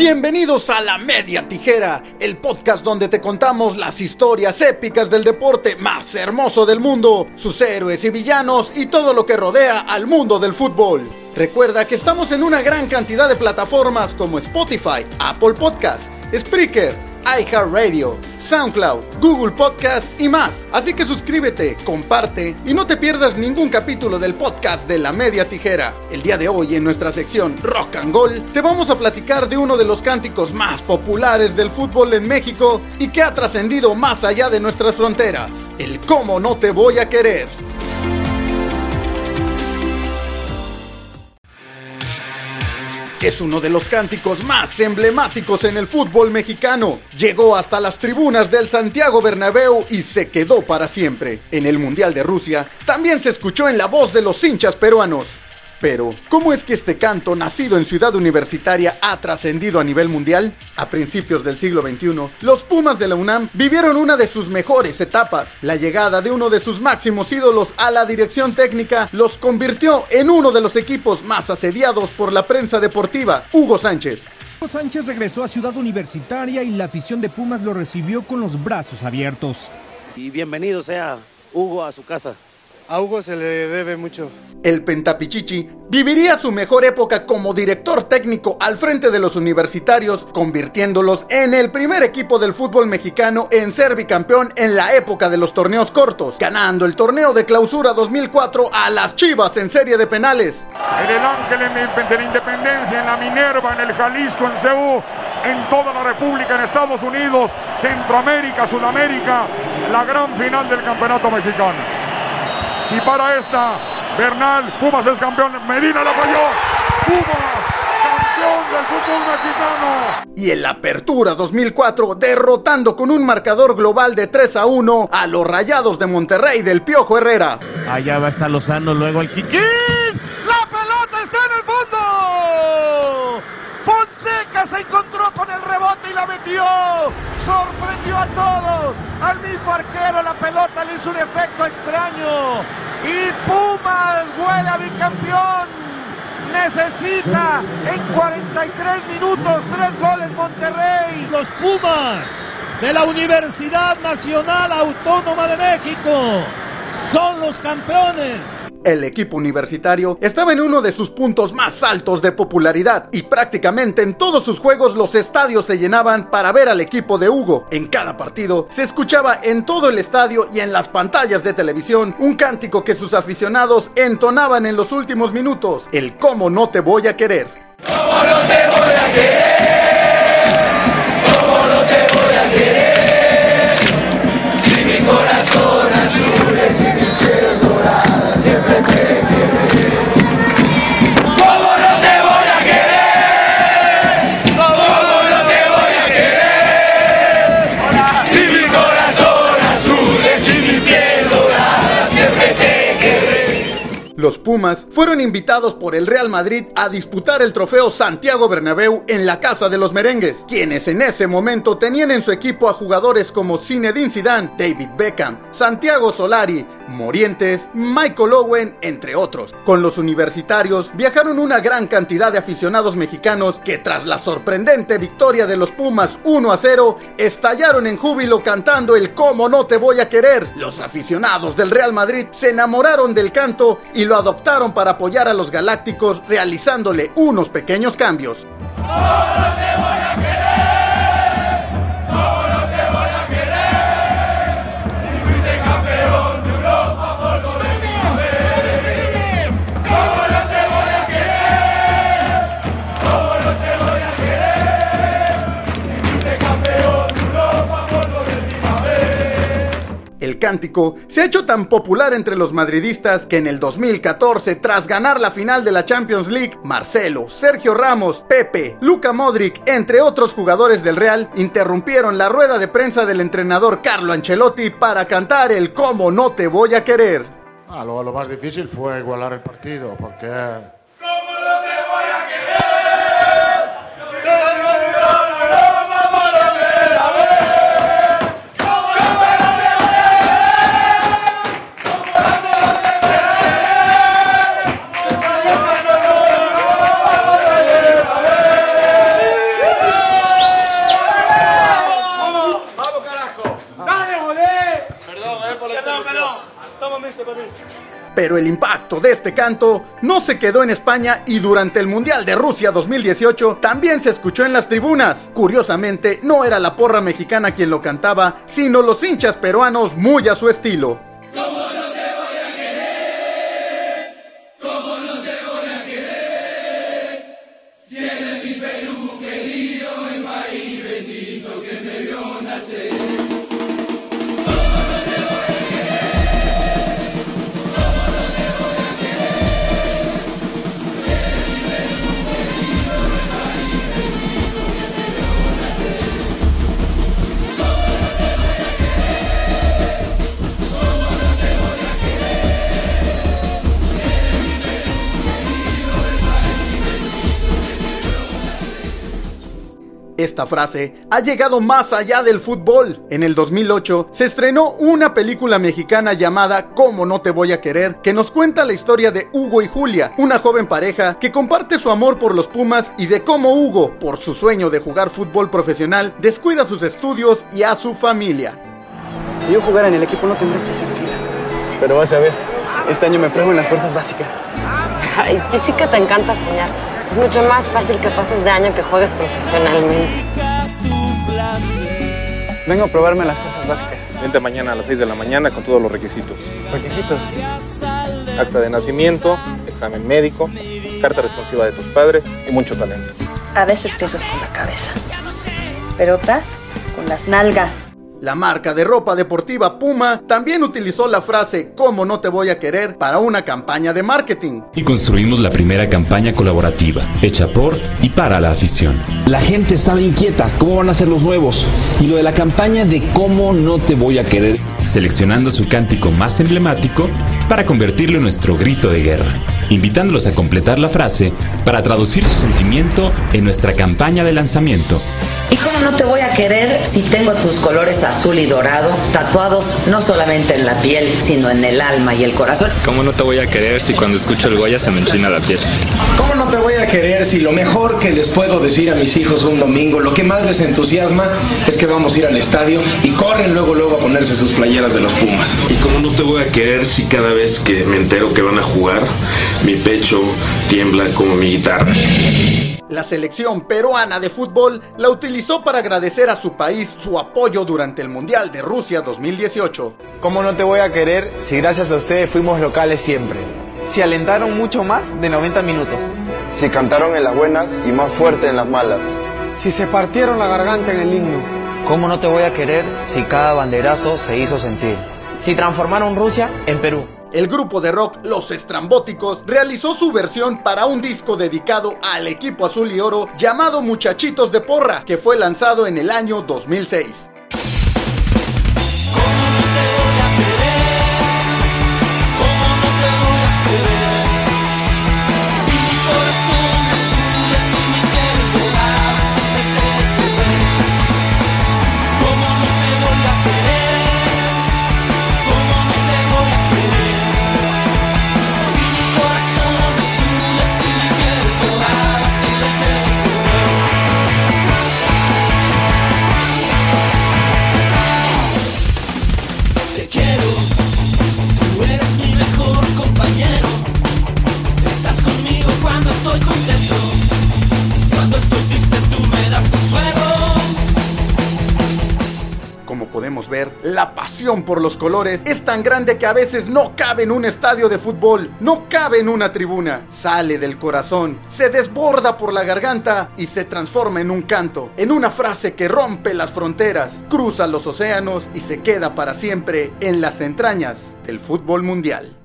Bienvenidos a La Media Tijera, el podcast donde te contamos las historias épicas del deporte más hermoso del mundo, sus héroes y villanos y todo lo que rodea al mundo del fútbol. Recuerda que estamos en una gran cantidad de plataformas como Spotify, Apple Podcast, Spreaker, iHeartRadio, SoundCloud, Google Podcast y más. Así que suscríbete, comparte y no te pierdas ningún capítulo del podcast de La Media Tijera. El día de hoy en nuestra sección Rock and Gold te vamos a platicar de uno de los cánticos más populares del fútbol en México y que ha trascendido más allá de nuestras fronteras. El cómo no te voy a querer. Es uno de los cánticos más emblemáticos en el fútbol mexicano. Llegó hasta las tribunas del Santiago Bernabéu y se quedó para siempre. En el Mundial de Rusia también se escuchó en la voz de los hinchas peruanos. Pero, ¿cómo es que este canto, nacido en Ciudad Universitaria, ha trascendido a nivel mundial? A principios del siglo XXI, los Pumas de la UNAM vivieron una de sus mejores etapas. La llegada de uno de sus máximos ídolos a la dirección técnica los convirtió en uno de los equipos más asediados por la prensa deportiva, Hugo Sánchez. Hugo Sánchez regresó a Ciudad Universitaria y la afición de Pumas lo recibió con los brazos abiertos. Y bienvenido sea Hugo a su casa. A Hugo se le debe mucho. El Pentapichichi viviría su mejor época como director técnico al frente de los universitarios, convirtiéndolos en el primer equipo del fútbol mexicano en ser bicampeón en la época de los torneos cortos, ganando el torneo de clausura 2004 a las Chivas en serie de penales. En el Ángel de la Independencia, en la Minerva, en el Jalisco, en Ceú, en toda la República, en Estados Unidos, Centroamérica, Sudamérica, la gran final del campeonato mexicano. Si para esta, Bernal, Pumas es campeón, Medina la falló. Pumas, campeón del fútbol mexicano. Y en la Apertura 2004, derrotando con un marcador global de 3 a 1 a los Rayados de Monterrey del Piojo Herrera. Allá va a estar Lozano, luego el Kikín. ¡La pelota está en el fondo! Fonseca se encontró con el rebote y la metió. Sorprendió a todos. Al mismo arquero la pelota hizo un efecto extraño. Y Pumas huele a bicampeón. Necesita en 43 minutos tres goles Monterrey. Los Pumas de la Universidad Nacional Autónoma de México son los campeones. El equipo universitario estaba en uno de sus puntos más altos de popularidad y prácticamente en todos sus juegos los estadios se llenaban para ver al equipo de Hugo. En cada partido se escuchaba en todo el estadio y en las pantallas de televisión un cántico que sus aficionados entonaban en los últimos minutos, el cómo no te voy a querer. ¿Cómo no te Los Pumas fueron invitados por el Real Madrid a disputar el trofeo Santiago Bernabéu en la casa de los merengues, quienes en ese momento tenían en su equipo a jugadores como Zinedine Zidane, David Beckham, Santiago Solari, Morientes, Michael Owen, entre otros. Con los universitarios viajaron una gran cantidad de aficionados mexicanos que tras la sorprendente victoria de los Pumas 1 a 0, estallaron en júbilo cantando el Cómo no te voy a querer. Los aficionados del Real Madrid se enamoraron del canto y lo adoptaron para apoyar a los galácticos realizándole unos pequeños cambios. Se ha hecho tan popular entre los madridistas que en el 2014, tras ganar la final de la Champions League, Marcelo, Sergio Ramos, Pepe, Luca Modric, entre otros jugadores del Real, interrumpieron la rueda de prensa del entrenador Carlo Ancelotti para cantar el Cómo no te voy a querer. Ah, lo más difícil fue igualar el partido, porque Pero el impacto de este canto no se quedó en España y durante el Mundial de Rusia 2018 también se escuchó en las tribunas. Curiosamente, no era la porra mexicana quien lo cantaba, sino los hinchas peruanos muy a su estilo. Esta frase ha llegado más allá del fútbol. En el 2008 se estrenó una película mexicana llamada Cómo no te voy a querer, que nos cuenta la historia de Hugo y Julia, una joven pareja que comparte su amor por los Pumas y de cómo Hugo, por su sueño de jugar fútbol profesional, descuida sus estudios y a su familia. Si yo jugara en el equipo no tendrías que ser fila. Pero vas a ver, este año me pruebo en las fuerzas básicas. Ay, sí que te encanta soñar. Es mucho más fácil que pases de año que juegues profesionalmente. Vengo a probarme las cosas básicas. Vente mañana a las 6 de la mañana con todos los requisitos. ¿Requisitos? Acta de nacimiento, examen médico, carta responsiva de tus padres y mucho talento. A veces piensas con la cabeza, pero otras con las nalgas. La marca de ropa deportiva Puma también utilizó la frase ¿Cómo no te voy a querer? para una campaña de marketing. Y construimos la primera campaña colaborativa, hecha por y para la afición. La gente estaba inquieta, ¿cómo van a ser los nuevos? Y lo de la campaña de ¿Cómo no te voy a querer? Seleccionando su cántico más emblemático para convertirlo en nuestro grito de guerra, invitándolos a completar la frase para traducir su sentimiento en nuestra campaña de lanzamiento. ¿Y cómo no te voy a querer si tengo tus colores azul y dorado tatuados no solamente en la piel, sino en el alma y el corazón? ¿Cómo no te voy a querer si cuando escucho el Goya se me enchina la piel? ¿Cómo no te voy a querer si lo mejor que les puedo decir a mis hijos un domingo, lo que más les entusiasma es que vamos a ir al estadio y corren luego luego a ponerse sus playeras de los Pumas? ¿Y cómo no te voy a querer si cada vez que me entero que van a jugar, mi pecho tiembla como mi guitarra? La selección peruana de fútbol la utilizó para agradecer a su país su apoyo durante el Mundial de Rusia 2018. ¿Cómo no te voy a querer si gracias a ustedes fuimos locales siempre? Si alentaron mucho más de 90 minutos. Si cantaron en las buenas y más fuerte en las malas. Si se partieron la garganta en el himno. ¿Cómo no te voy a querer si cada banderazo se hizo sentir? Si transformaron Rusia en Perú. El grupo de rock Los Estrambóticos realizó su versión para un disco dedicado al equipo azul y oro llamado Muchachitos de Porra, que fue lanzado en el año 2006. Pasión por los colores es tan grande que a veces no cabe en un estadio de fútbol, no cabe en una tribuna, sale del corazón, se desborda por la garganta y se transforma en un canto, en una frase que rompe las fronteras, cruza los océanos y se queda para siempre en las entrañas del fútbol mundial.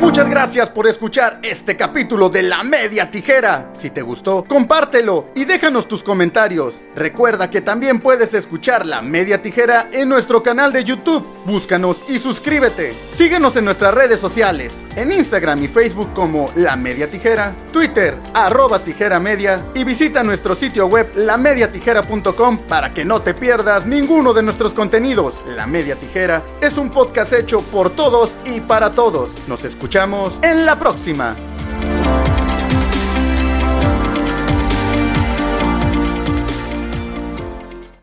Muchas gracias por escuchar este capítulo de La Media Tijera. Si te gustó, compártelo y déjanos tus comentarios. Recuerda que también puedes escuchar La Media Tijera en nuestro canal de YouTube. Búscanos y suscríbete. Síguenos en nuestras redes sociales, en Instagram y Facebook como La Media Tijera, Twitter, arroba tijera media y visita nuestro sitio web lamediatijera.com para que no te pierdas ninguno de nuestros contenidos. La Media Tijera es un podcast hecho por todos y para todos. Nos escuchamos escuchamos en la próxima.